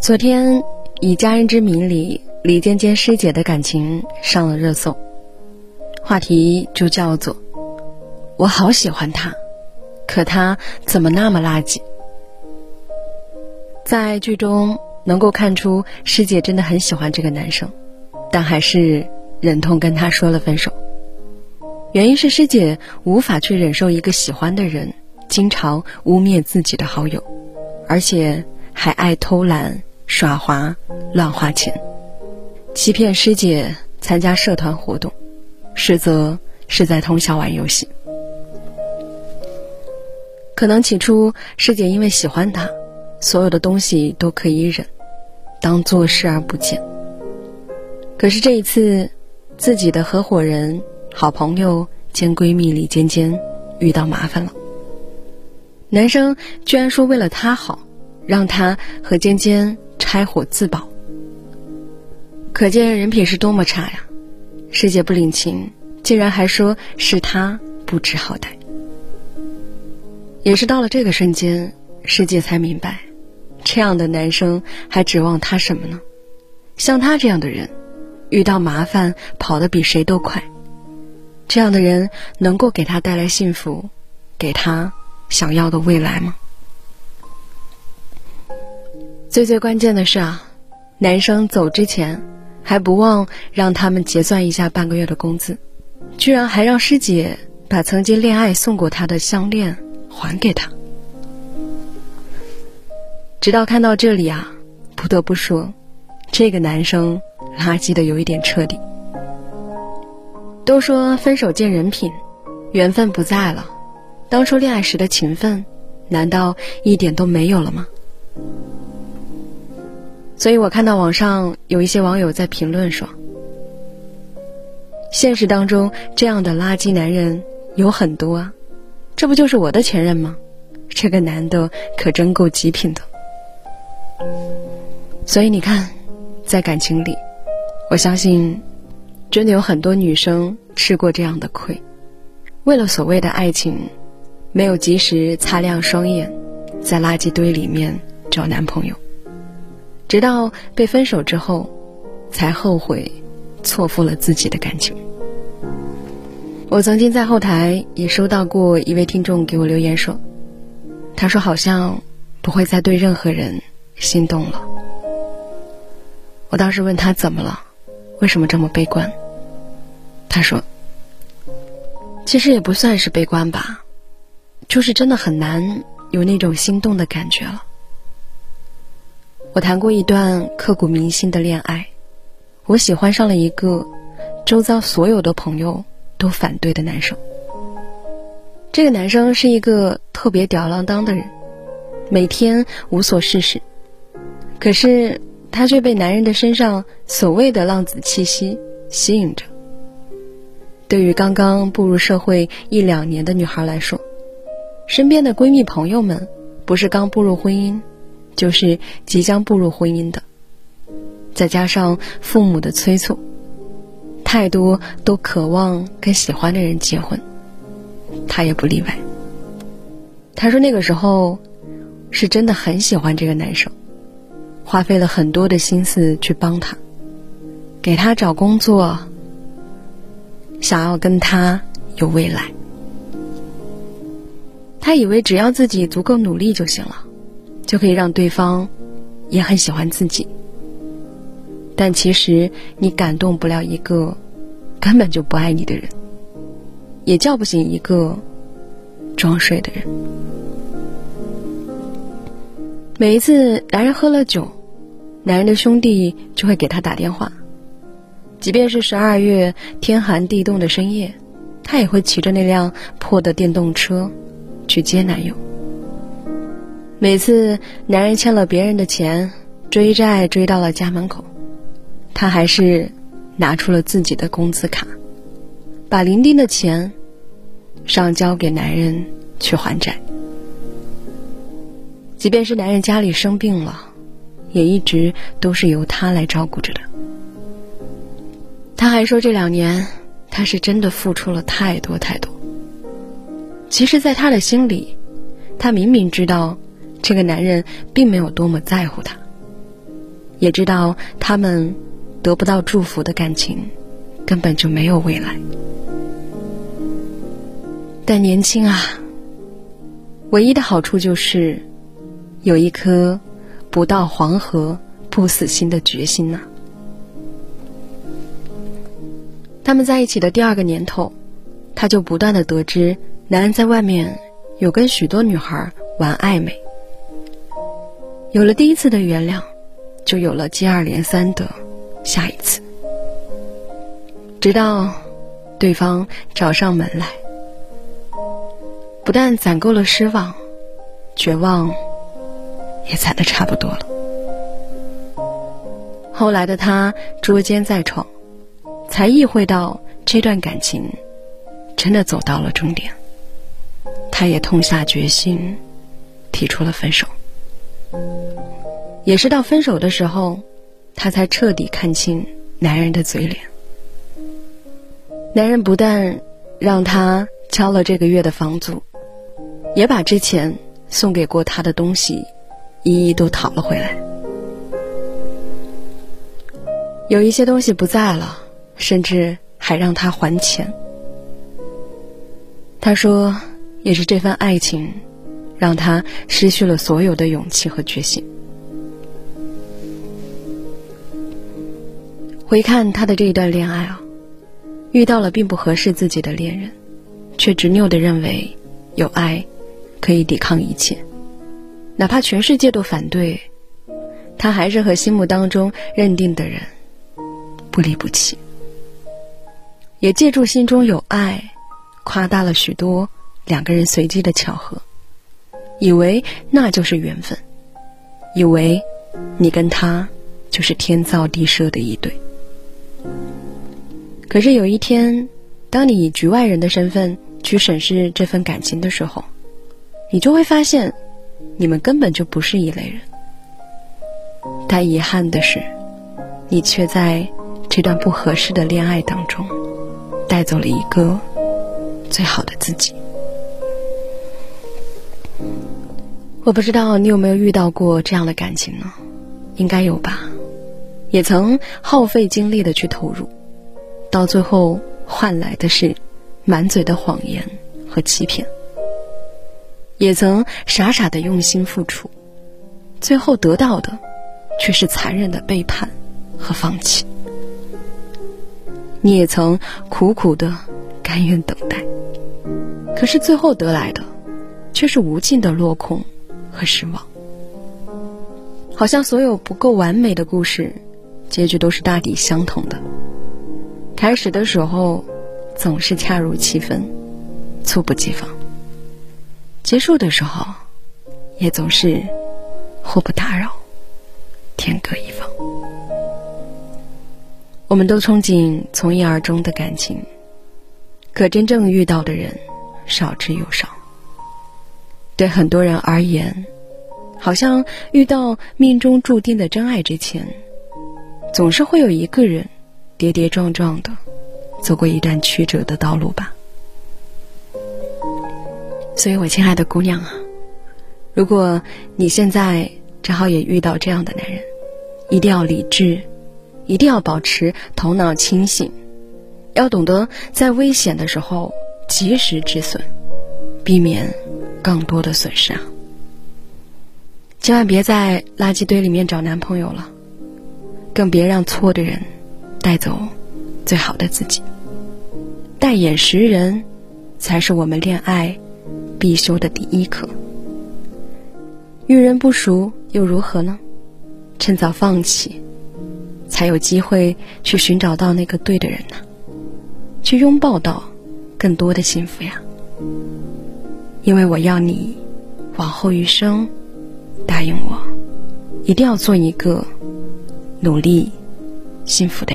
昨天，《以家人之名》里李尖尖师姐的感情上了热搜，话题就叫做“我好喜欢他，可他怎么那么垃圾？”在剧中能够看出师姐真的很喜欢这个男生，但还是忍痛跟他说了分手。原因是师姐无法去忍受一个喜欢的人经常污蔑自己的好友，而且还爱偷懒、耍滑、乱花钱，欺骗师姐参加社团活动，实则是在通宵玩游戏。可能起初师姐因为喜欢他，所有的东西都可以忍，当做视而不见。可是这一次，自己的合伙人。好朋友兼闺蜜李尖尖遇到麻烦了，男生居然说为了她好，让她和尖尖拆伙自保。可见人品是多么差呀！师姐不领情，竟然还说是他不知好歹。也是到了这个瞬间，师姐才明白，这样的男生还指望他什么呢？像他这样的人，遇到麻烦跑得比谁都快。这样的人能够给他带来幸福，给他想要的未来吗？最最关键的是啊，男生走之前还不忘让他们结算一下半个月的工资，居然还让师姐把曾经恋爱送过他的项链还给他。直到看到这里啊，不得不说，这个男生垃圾的有一点彻底。都说分手见人品，缘分不在了，当初恋爱时的情分，难道一点都没有了吗？所以我看到网上有一些网友在评论说，现实当中这样的垃圾男人有很多啊，这不就是我的前任吗？这个男的可真够极品的。所以你看，在感情里，我相信。真的有很多女生吃过这样的亏，为了所谓的爱情，没有及时擦亮双眼，在垃圾堆里面找男朋友，直到被分手之后，才后悔错付了自己的感情。我曾经在后台也收到过一位听众给我留言说，他说好像不会再对任何人心动了。我当时问他怎么了，为什么这么悲观？他说：“其实也不算是悲观吧，就是真的很难有那种心动的感觉了。我谈过一段刻骨铭心的恋爱，我喜欢上了一个周遭所有的朋友都反对的男生。这个男生是一个特别吊郎当的人，每天无所事事，可是他却被男人的身上所谓的浪子气息吸引着。”对于刚刚步入社会一两年的女孩来说，身边的闺蜜朋友们，不是刚步入婚姻，就是即将步入婚姻的，再加上父母的催促，太多都渴望跟喜欢的人结婚，她也不例外。她说那个时候，是真的很喜欢这个男生，花费了很多的心思去帮他，给他找工作。想要跟他有未来，他以为只要自己足够努力就行了，就可以让对方也很喜欢自己。但其实你感动不了一个根本就不爱你的人，也叫不醒一个装睡的人。每一次男人喝了酒，男人的兄弟就会给他打电话。即便是十二月天寒地冻的深夜，他也会骑着那辆破的电动车去接男友。每次男人欠了别人的钱，追债追到了家门口，他还是拿出了自己的工资卡，把零丁的钱上交给男人去还债。即便是男人家里生病了，也一直都是由他来照顾着的。他还说，这两年他是真的付出了太多太多。其实，在他的心里，他明明知道这个男人并没有多么在乎她，也知道他们得不到祝福的感情根本就没有未来。但年轻啊，唯一的好处就是有一颗不到黄河不死心的决心呐。他们在一起的第二个年头，他就不断的得知男人在外面有跟许多女孩玩暧昧。有了第一次的原谅，就有了接二连三的下一次，直到对方找上门来，不但攒够了失望，绝望也攒的差不多了。后来的他捉奸在床，才意会到这段感情真的走到了终点，他也痛下决心，提出了分手。也是到分手的时候，他才彻底看清男人的嘴脸。男人不但让他交了这个月的房租，也把之前送给过他的东西一一都讨了回来。有一些东西不在了，甚至还让他还钱。他说，也是这份爱情。让他失去了所有的勇气和决心。回看他的这一段恋爱啊，遇到了并不合适自己的恋人，却执拗的认为有爱可以抵抗一切，哪怕全世界都反对，他还是和心目当中认定的人不离不弃。也借助心中有爱，夸大了许多两个人随机的巧合。以为那就是缘分，以为你跟他就是天造地设的一对。可是有一天，当你以局外人的身份去审视这份感情的时候，你就会发现，你们根本就不是一类人。但遗憾的是，你却在这段不合适的恋爱当中，带走了一个最好的自己。我不知道你有没有遇到过这样的感情呢？应该有吧，也曾耗费精力的去投入，到最后换来的是满嘴的谎言和欺骗；也曾傻傻的用心付出，最后得到的却是残忍的背叛和放弃。你也曾苦苦的甘愿等待，可是最后得来的却是无尽的落空。和失望，好像所有不够完美的故事，结局都是大抵相同的。开始的时候总是恰如其分，猝不及防；结束的时候也总是互不打扰，天各一方。我们都憧憬从一而终的感情，可真正遇到的人少之又少。对很多人而言，好像遇到命中注定的真爱之前，总是会有一个人跌跌撞撞的走过一段曲折的道路吧。所以，我亲爱的姑娘啊，如果你现在正好也遇到这样的男人，一定要理智，一定要保持头脑清醒，要懂得在危险的时候及时止损，避免。更多的损失啊！千万别在垃圾堆里面找男朋友了，更别让错的人带走最好的自己。待眼识人，才是我们恋爱必修的第一课。遇人不熟又如何呢？趁早放弃，才有机会去寻找到那个对的人呢，去拥抱到更多的幸福呀！因为我要你，往后余生，答应我，一定要做一个努力、幸福的。